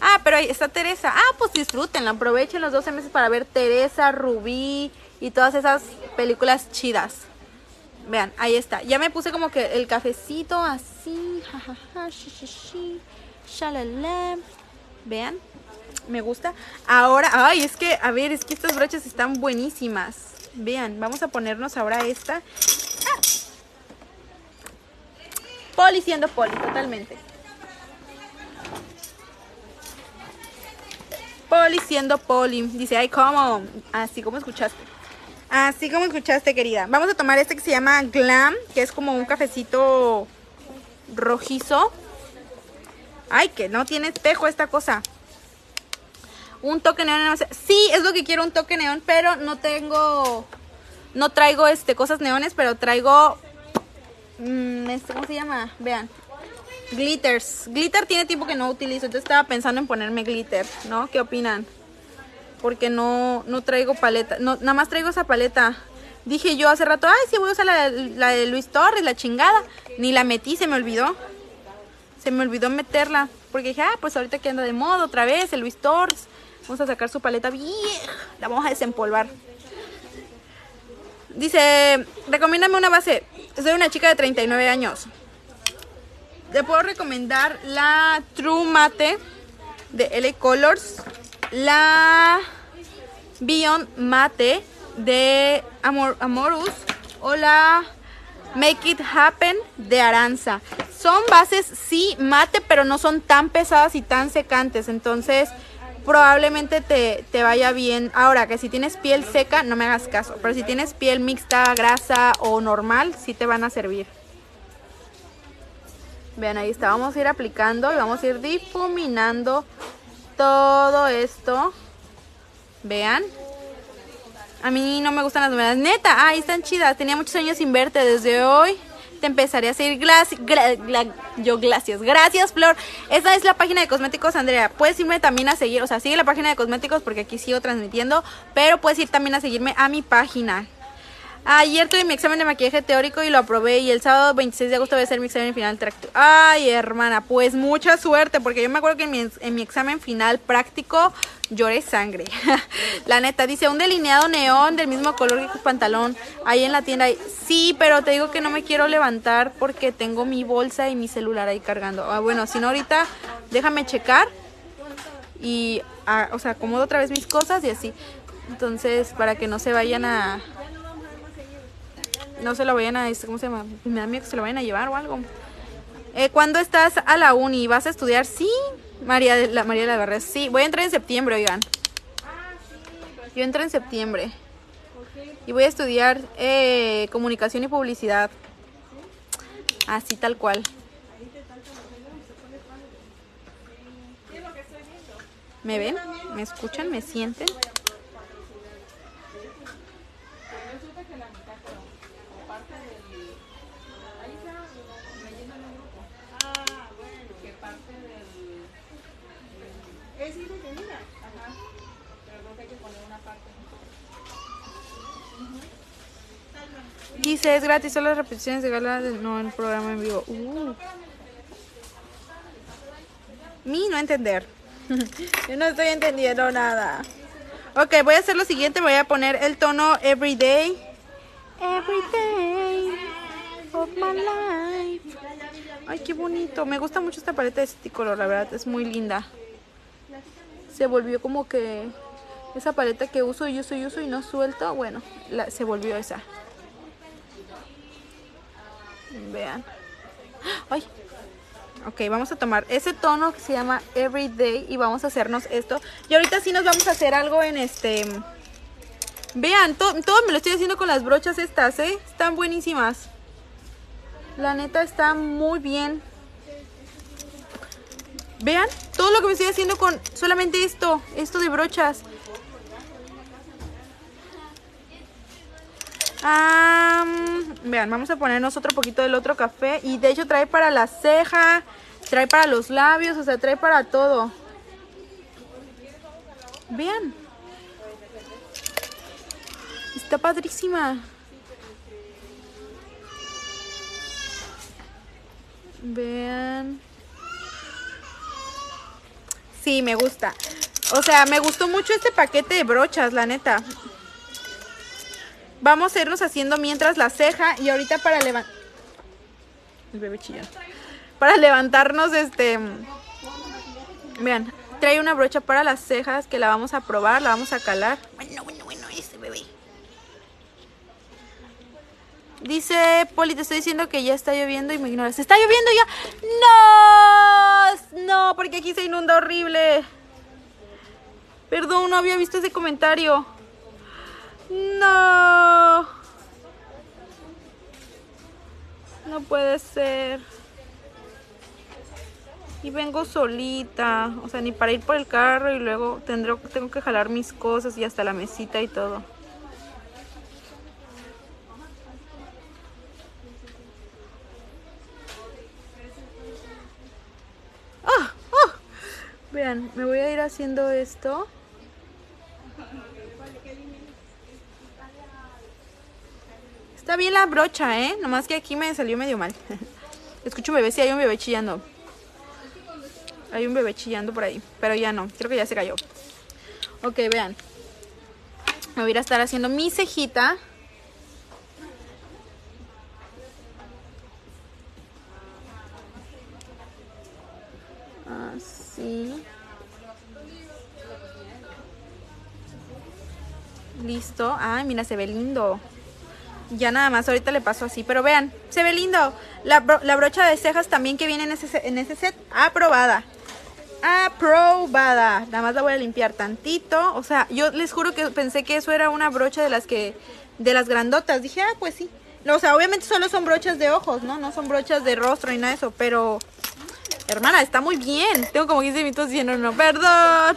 Ah, pero ahí está Teresa. Ah, pues disfrútenla. Aprovechen los 12 meses para ver Teresa, Rubí y todas esas películas chidas. Vean, ahí está. Ya me puse como que el cafecito así. Vean, me gusta. Ahora, ay, es que, a ver, es que estas brochas están buenísimas. Vean, vamos a ponernos ahora esta. Ah. Poli siendo poli, totalmente. Poli siendo Poli. Dice, ay, ¿cómo? Así como escuchaste. Así como escuchaste, querida. Vamos a tomar este que se llama Glam, que es como un cafecito rojizo. Ay, que no tiene espejo esta cosa. Un toque neón. Sí, es lo que quiero, un toque neón, pero no tengo... No traigo este cosas neones, pero traigo... Mm, este, ¿Cómo se llama? Vean. Glitters. Glitter tiene tiempo que no utilizo, entonces estaba pensando en ponerme glitter, ¿no? ¿Qué opinan? Porque no, no traigo paleta, no, nada más traigo esa paleta. Dije yo hace rato, ay, sí voy a usar la, de Luis Torres, la chingada. Ni la metí, se me olvidó. Se me olvidó meterla. Porque dije, ah, pues ahorita que anda de moda otra vez, el Luis Torres. Vamos a sacar su paleta vieja. La vamos a desempolvar. Dice, recomiéndame una base. Soy una chica de 39 años. Te puedo recomendar la True Mate de LA Colors. La Beyond Mate de Amor, Amorus. O la Make It Happen de Aranza. Son bases, sí, mate, pero no son tan pesadas y tan secantes. Entonces, probablemente te, te, vaya bien. Ahora, que si tienes piel seca, no me hagas caso. Pero si tienes piel mixta, grasa o normal, sí te van a servir. Vean, ahí está. Vamos a ir aplicando y vamos a ir difuminando todo esto. Vean. A mí no me gustan las nuevas. Neta, ahí están chidas. Tenía muchos años sin verte desde hoy te empezaré a seguir. Yo gracias. Gracias, Flor. Esta es la página de cosméticos, Andrea. Puedes irme también a seguir, o sea, sigue la página de cosméticos porque aquí sigo transmitiendo, pero puedes ir también a seguirme a mi página. Ayer tuve mi examen de maquillaje teórico y lo aprobé y el sábado 26 de agosto voy a hacer mi examen final práctico. Ay, hermana, pues mucha suerte porque yo me acuerdo que en mi, en mi examen final práctico lloré sangre. la neta, dice un delineado neón del mismo color que tu pantalón ahí en la tienda. Sí, pero te digo que no me quiero levantar porque tengo mi bolsa y mi celular ahí cargando. Ah, bueno, si no ahorita déjame checar y, ah, o sea, acomodo otra vez mis cosas y así. Entonces, para que no se vayan a no se lo vayan a, este, ¿cómo se llama? Me da miedo que se lo vayan a llevar o algo. Eh, ¿Cuándo estás a la uni? ¿Vas a estudiar? Sí, María de la, María de la Barra. Sí, voy a entrar en septiembre, oigan. Yo entro en septiembre. Y voy a estudiar eh, comunicación y publicidad. Así tal cual. ¿Me ven? ¿Me escuchan? ¿Me sienten? Dice, es gratis, solo las repeticiones de gala, no el programa en vivo. Uh. Mi no entender. Yo no estoy entendiendo nada. Ok, voy a hacer lo siguiente, voy a poner el tono Everyday. Everyday of my life. Ay, qué bonito. Me gusta mucho esta paleta de este color, la verdad, es muy linda. Se volvió como que esa paleta que uso y uso y uso y no suelto, bueno, se volvió esa. Vean. ¡Ay! Ok, vamos a tomar ese tono que se llama Everyday y vamos a hacernos esto. Y ahorita sí nos vamos a hacer algo en este... Vean, todo me lo estoy haciendo con las brochas estas, ¿eh? Están buenísimas. La neta está muy bien. Vean, todo lo que me estoy haciendo con solamente esto, esto de brochas. Vean, vamos a ponernos otro poquito del otro café. Y de hecho trae para la ceja, trae para los labios, o sea, trae para todo. Vean. Está padrísima. Vean. Sí, me gusta. O sea, me gustó mucho este paquete de brochas, la neta. Vamos a irnos haciendo mientras la ceja y ahorita para levantar... El bebé chillón. Para levantarnos, este... Vean, trae una brocha para las cejas que la vamos a probar, la vamos a calar. Bueno, bueno, bueno, este bebé. Dice Poli, te estoy diciendo que ya está lloviendo y me ignoras. ¿Está lloviendo ya? ¡No! No, porque aquí se inunda horrible. Perdón, no había visto ese comentario. No. No puede ser. Y vengo solita. O sea, ni para ir por el carro y luego tendré, tengo que jalar mis cosas y hasta la mesita y todo. Vean, me voy a ir haciendo esto. Está bien la brocha, ¿eh? Nomás que aquí me salió medio mal. Escucho un bebé, sí hay un bebé chillando. Hay un bebé chillando por ahí, pero ya no, creo que ya se cayó. Ok, vean. Me voy a estar haciendo mi cejita. Así. Listo. Ay, mira, se ve lindo. Ya nada más, ahorita le paso así. Pero vean, se ve lindo. La, brocha de cejas también que viene en ese, en ese set, aprobada. Aprobada. Nada más la voy a limpiar tantito. O sea, yo les juro que pensé que eso era una brocha de las que... De las grandotas. Dije, ah, pues sí. O sea, obviamente solo son brochas de ojos, ¿no? No son brochas de rostro ni nada de eso. Pero Hermana, está muy bien. Tengo como 15 minutos diciendo no, perdón.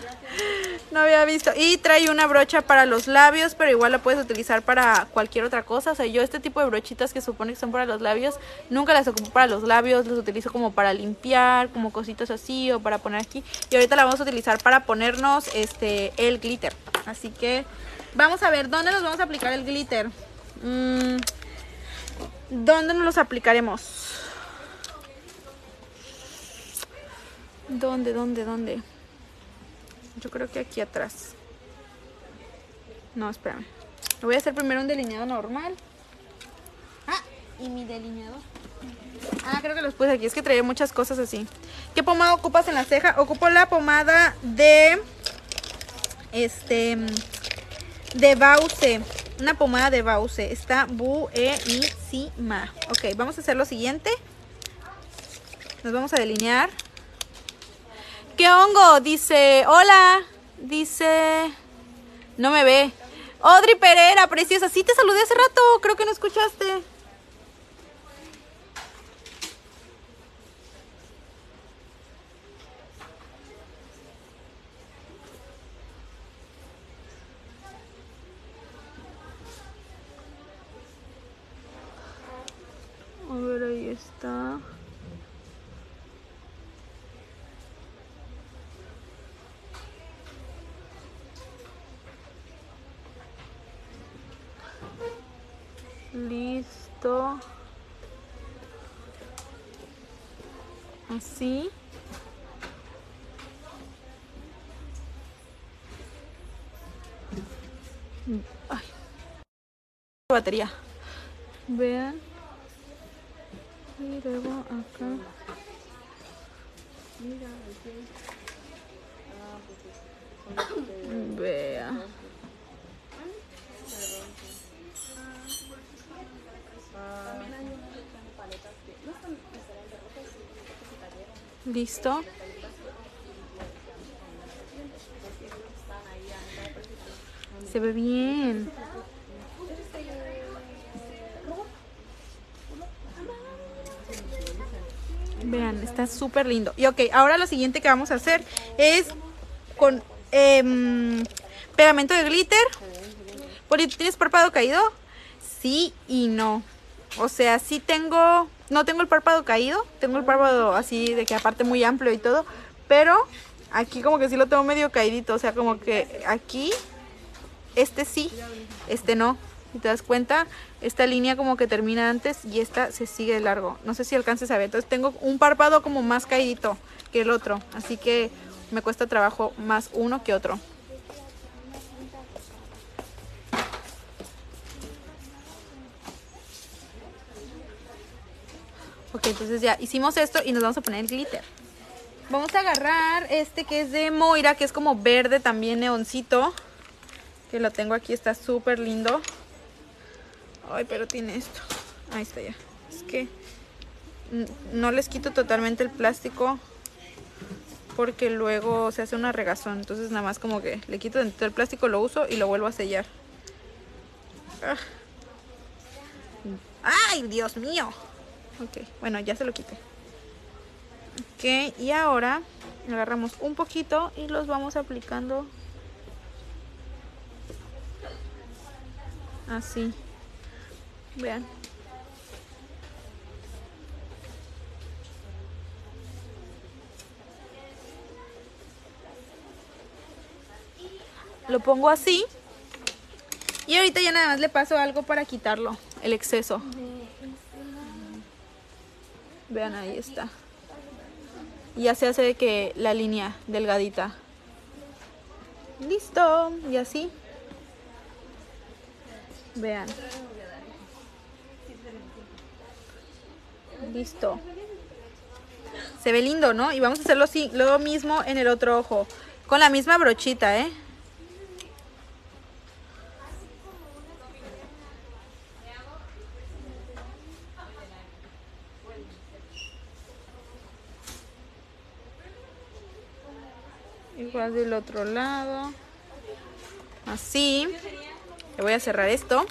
No había visto. Y trae una brocha para los labios, pero igual la puedes utilizar para cualquier otra cosa. O sea, yo este tipo de brochitas que supone que son para los labios, nunca las ocupo para los labios. Las utilizo como para limpiar, como cositas así o para poner aquí. Y ahorita la vamos a utilizar para ponernos este el glitter. Así que vamos a ver, ¿dónde nos vamos a aplicar el glitter? Mm, ¿Dónde nos los aplicaremos? ¿Dónde, dónde, dónde? Yo creo que aquí atrás. No, espérame. Voy a hacer primero un delineado normal. Ah, y mi delineador. Ah, creo que los puse aquí. Es que traía muchas cosas así. ¿Qué pomada ocupas en la ceja? Ocupo la pomada de... Este... De Bause. Una pomada de Bause. Está buenísima. Ok, vamos a hacer lo siguiente. Nos vamos a delinear. ¿Qué hongo? Dice, hola. Dice, no me ve. Audrey Pereira, preciosa. Sí te saludé hace rato, creo que no escuchaste. A ver, ahí está. Listo. Así. Ay. batería. Vean. Y luego acá. Vea Listo. Se ve bien. Vean, está súper lindo. Y ok, ahora lo siguiente que vamos a hacer es con em, pegamento de glitter. ¿tienes párpado caído? Sí y no. O sea, sí tengo no tengo el párpado caído, tengo el párpado así de que aparte muy amplio y todo, pero aquí como que sí lo tengo medio caídito, o sea, como que aquí, este sí, este no. Si te das cuenta, esta línea como que termina antes y esta se sigue largo. No sé si alcances a ver. Entonces tengo un párpado como más caídito que el otro. Así que me cuesta trabajo más uno que otro. Ok, entonces ya hicimos esto y nos vamos a poner el glitter. Vamos a agarrar este que es de Moira, que es como verde también neoncito. Que lo tengo aquí, está súper lindo. Ay, pero tiene esto. Ahí está ya. Es que no les quito totalmente el plástico porque luego se hace una regazón. Entonces nada más como que le quito el plástico, lo uso y lo vuelvo a sellar. Ah. ¡Ay, Dios mío! Ok, bueno, ya se lo quité. Ok, y ahora agarramos un poquito y los vamos aplicando así. Vean. lo pongo así. Y ahorita ya nada más le paso algo para quitarlo, el exceso. Vean, ahí está. Y ya se hace de que la línea delgadita. Listo. Y así. Vean. Listo. Se ve lindo, ¿no? Y vamos a hacerlo así, lo mismo en el otro ojo. Con la misma brochita, ¿eh? Del otro lado. Así. Le voy a cerrar esto.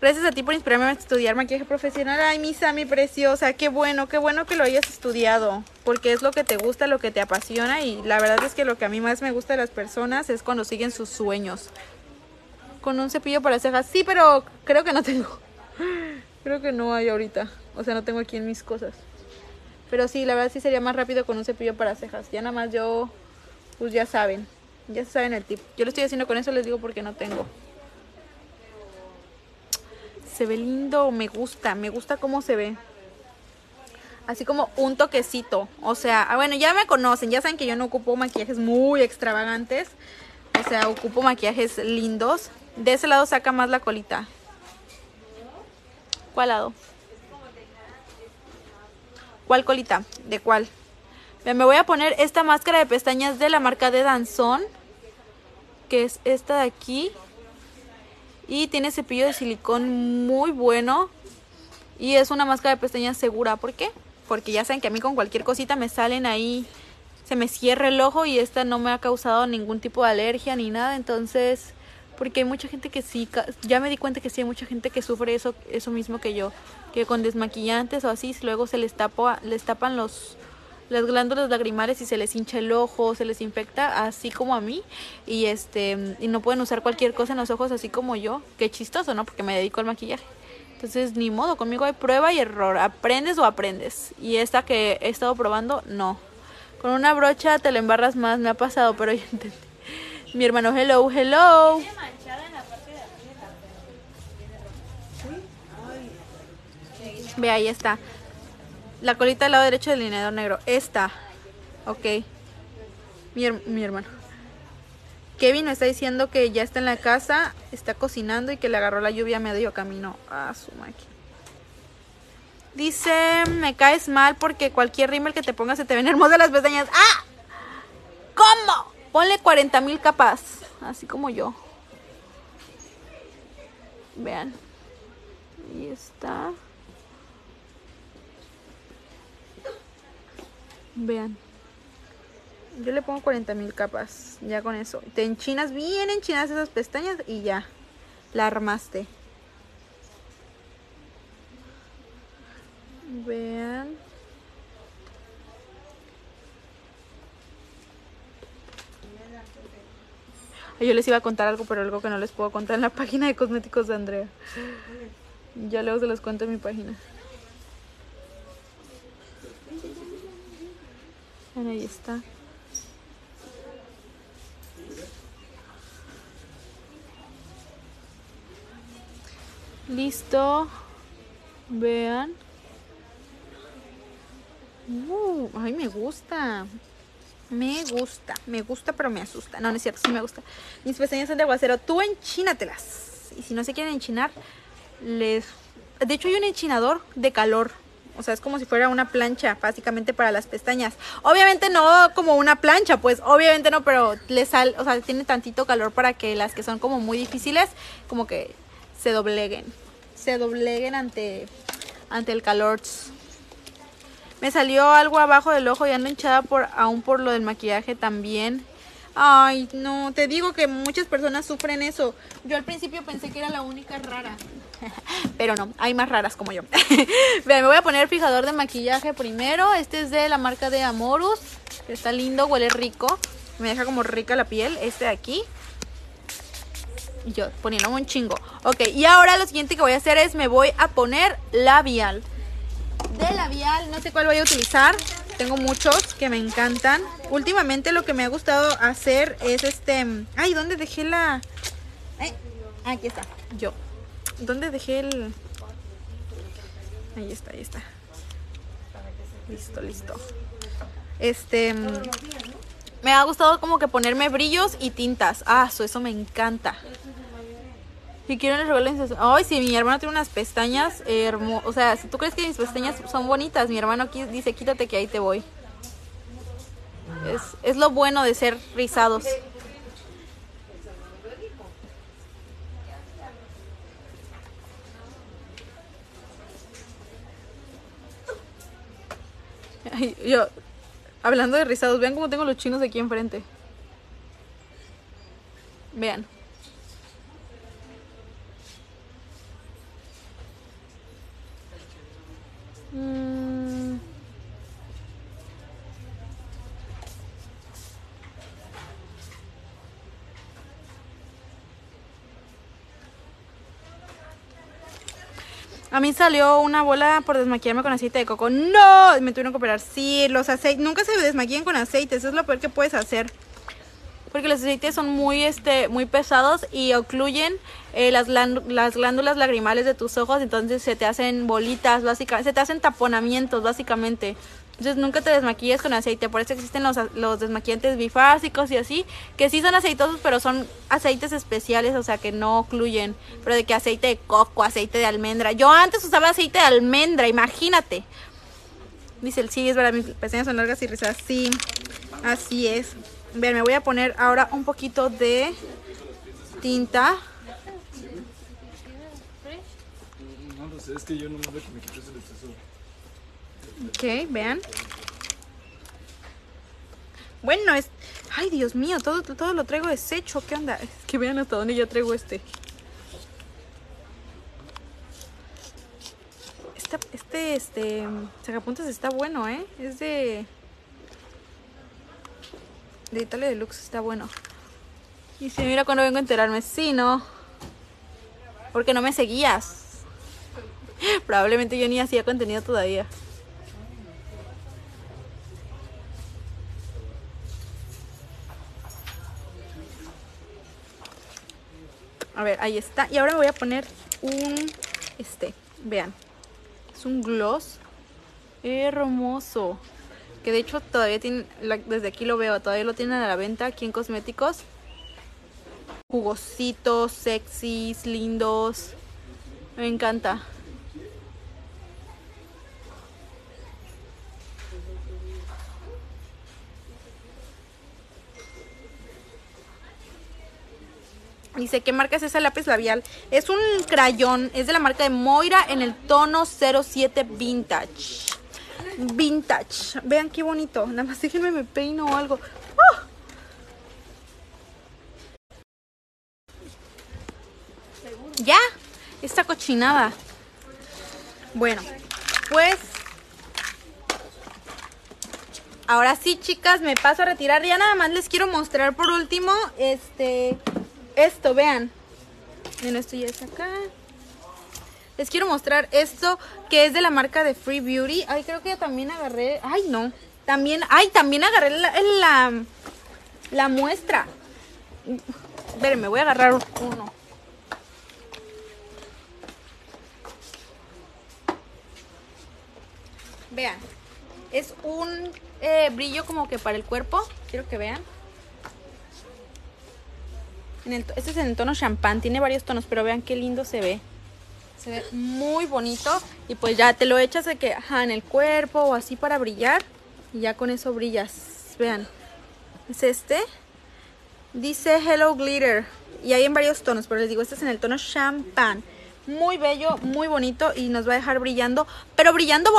Gracias a ti por inspirarme a estudiar maquillaje profesional. Ay, mi preciosa, qué bueno, qué bueno que lo hayas estudiado. Porque es lo que te gusta, lo que te apasiona. Y la verdad es que lo que a mí más me gusta de las personas es cuando siguen sus sueños. Con un cepillo para cejas. Sí, pero creo que no tengo. Creo que no hay ahorita. O sea, no tengo aquí en mis cosas. Pero sí, la verdad sí sería más rápido con un cepillo para cejas. Ya nada más yo, pues ya saben. Ya saben el tip. Yo lo estoy haciendo con eso, les digo porque no tengo. Se ve lindo, me gusta, me gusta cómo se ve. Así como un toquecito. O sea, ah, bueno, ya me conocen, ya saben que yo no ocupo maquillajes muy extravagantes. O sea, ocupo maquillajes lindos. De ese lado saca más la colita. ¿Cuál lado? ¿Cuál colita? ¿De cuál? Me voy a poner esta máscara de pestañas de la marca de Danzón. Que es esta de aquí. Y tiene cepillo de silicón muy bueno. Y es una máscara de pestañas segura. ¿Por qué? Porque ya saben que a mí con cualquier cosita me salen ahí. Se me cierra el ojo y esta no me ha causado ningún tipo de alergia ni nada. Entonces, porque hay mucha gente que sí, ya me di cuenta que sí hay mucha gente que sufre eso, eso mismo que yo. Que con desmaquillantes o así, luego se les, tapa, les tapan los, las glándulas lagrimales y se les hincha el ojo, se les infecta, así como a mí, y este, y no pueden usar cualquier cosa en los ojos así como yo, qué chistoso, ¿no? Porque me dedico al maquillaje. Entonces, ni modo, conmigo hay prueba y error, aprendes o aprendes. Y esta que he estado probando, no. Con una brocha te la embarras más, me ha pasado, pero ya entendí. Mi hermano, hello, hello. Ve, ahí está. La colita del lado derecho del lineador negro. Esta. Ok. Mi, mi, hermano. Kevin me está diciendo que ya está en la casa, está cocinando y que le agarró la lluvia medio camino a su máquina. Dice, me caes mal porque cualquier rímel que te pongas se te ven hermosas las pestañas. ¡Ah! ¿Cómo? Ponle 40 mil capas, así como yo. Vean. Ahí está. Vean. Yo le pongo 40 mil capas. Ya con eso. Te enchinas bien enchinas esas pestañas y ya. La armaste. Vean. Yo les iba a contar algo, pero algo que no les puedo contar en la página de cosméticos de Andrea. Ya luego se los cuento en mi página. Ahí está. Listo. Vean. Uh, ay, me gusta. Me gusta. Me gusta, pero me asusta. No, no es cierto, sí me gusta. Mis pestañas son de aguacero. Tú enchínatelas. Y si no se quieren enchinar, les... De hecho, hay un enchinador de calor o sea, es como si fuera una plancha, básicamente para las pestañas. Obviamente no como una plancha, pues obviamente no, pero le sal, o sea, tiene tantito calor para que las que son como muy difíciles, como que se dobleguen. Se dobleguen ante, ante el calor. Me salió algo abajo del ojo y ando hinchada por, aún por lo del maquillaje también. Ay, no, te digo que muchas personas sufren eso. Yo al principio pensé que era la única rara. Pero no, hay más raras como yo. Me voy a poner fijador de maquillaje primero. Este es de la marca de Amorus. Está lindo, huele rico. Me deja como rica la piel. Este de aquí. Y yo poniendo un chingo. Ok, y ahora lo siguiente que voy a hacer es me voy a poner labial. De labial, no sé cuál voy a utilizar. Tengo muchos que me encantan. Últimamente lo que me ha gustado hacer es este... Ay, ¿dónde dejé la...? aquí está, yo. ¿Dónde dejé el...? Ahí está, ahí está. Listo, listo. Este... Me ha gustado como que ponerme brillos y tintas. Ah, eso me encanta. Si quieren les regalo Ay, sí, mi hermano tiene unas pestañas hermosas. O sea, si tú crees que mis pestañas son bonitas, mi hermano aquí dice, quítate que ahí te voy. Es, es lo bueno de ser rizados. Ay, yo, hablando de rizados, vean cómo tengo los chinos aquí enfrente. Vean. Mm. A mí salió una bola por desmaquillarme con aceite de coco. ¡No! Me tuvieron que operar. Sí, los aceites. Nunca se desmaquillan con aceite. Eso es lo peor que puedes hacer porque los aceites son muy, este, muy pesados y ocluyen eh, las, las, glándulas lagrimales de tus ojos, entonces se te hacen bolitas, básicamente, se te hacen taponamientos, básicamente. Entonces nunca te desmaquilles con aceite, por eso existen los, los desmaquillantes bifásicos y así, que sí son aceitosos, pero son aceites especiales, o sea que no ocluyen, pero de que aceite de coco, aceite de almendra. Yo antes usaba aceite de almendra, imagínate. Dice el sí, es verdad, mis pestañas son largas y rizadas. Sí, así es. Vean, me voy a poner ahora un poquito de tinta. No lo sé, es que yo no me que me quites el exceso. Ok, vean. Bueno, es... Ay, Dios mío, todo, todo lo traigo deshecho. ¿Qué onda? Es que vean hasta dónde ya traigo este. Este, este, este, sacapuntas está bueno, ¿eh? Es de... De Italia Deluxe está bueno. Y si mira cuando vengo a enterarme, sí, no. Porque no me seguías. Probablemente yo ni hacía contenido todavía. A ver, ahí está. Y ahora voy a poner un, este, vean. Es un gloss hermoso. Que de hecho todavía tienen, desde aquí lo veo, todavía lo tienen a la venta aquí en cosméticos. Jugositos, sexys, lindos. Me encanta. Dice, ¿qué marca es ese lápiz labial? Es un crayón, es de la marca de Moira en el tono 07 Vintage vintage. Vean qué bonito. Nada más déjenme me peino o algo. ¡Ah! Ya, esta cochinada. Bueno, pues ahora sí, chicas, me paso a retirar. Ya nada más les quiero mostrar por último este esto, vean. Miren, esto ya está acá les quiero mostrar esto que es de la marca de Free Beauty. Ay, creo que también agarré. Ay, no. También, ay, también agarré la, la, la muestra. Espérenme, voy a agarrar uno. Vean, es un eh, brillo como que para el cuerpo. Quiero que vean. este es en el tono champán, tiene varios tonos, pero vean qué lindo se ve. Se ve muy bonito. Y pues ya te lo echas de que, ajá, en el cuerpo o así para brillar. Y ya con eso brillas. Vean. Es este. Dice Hello Glitter. Y hay en varios tonos, pero les digo, este es en el tono champán. Muy bello, muy bonito y nos va a dejar brillando. Pero brillando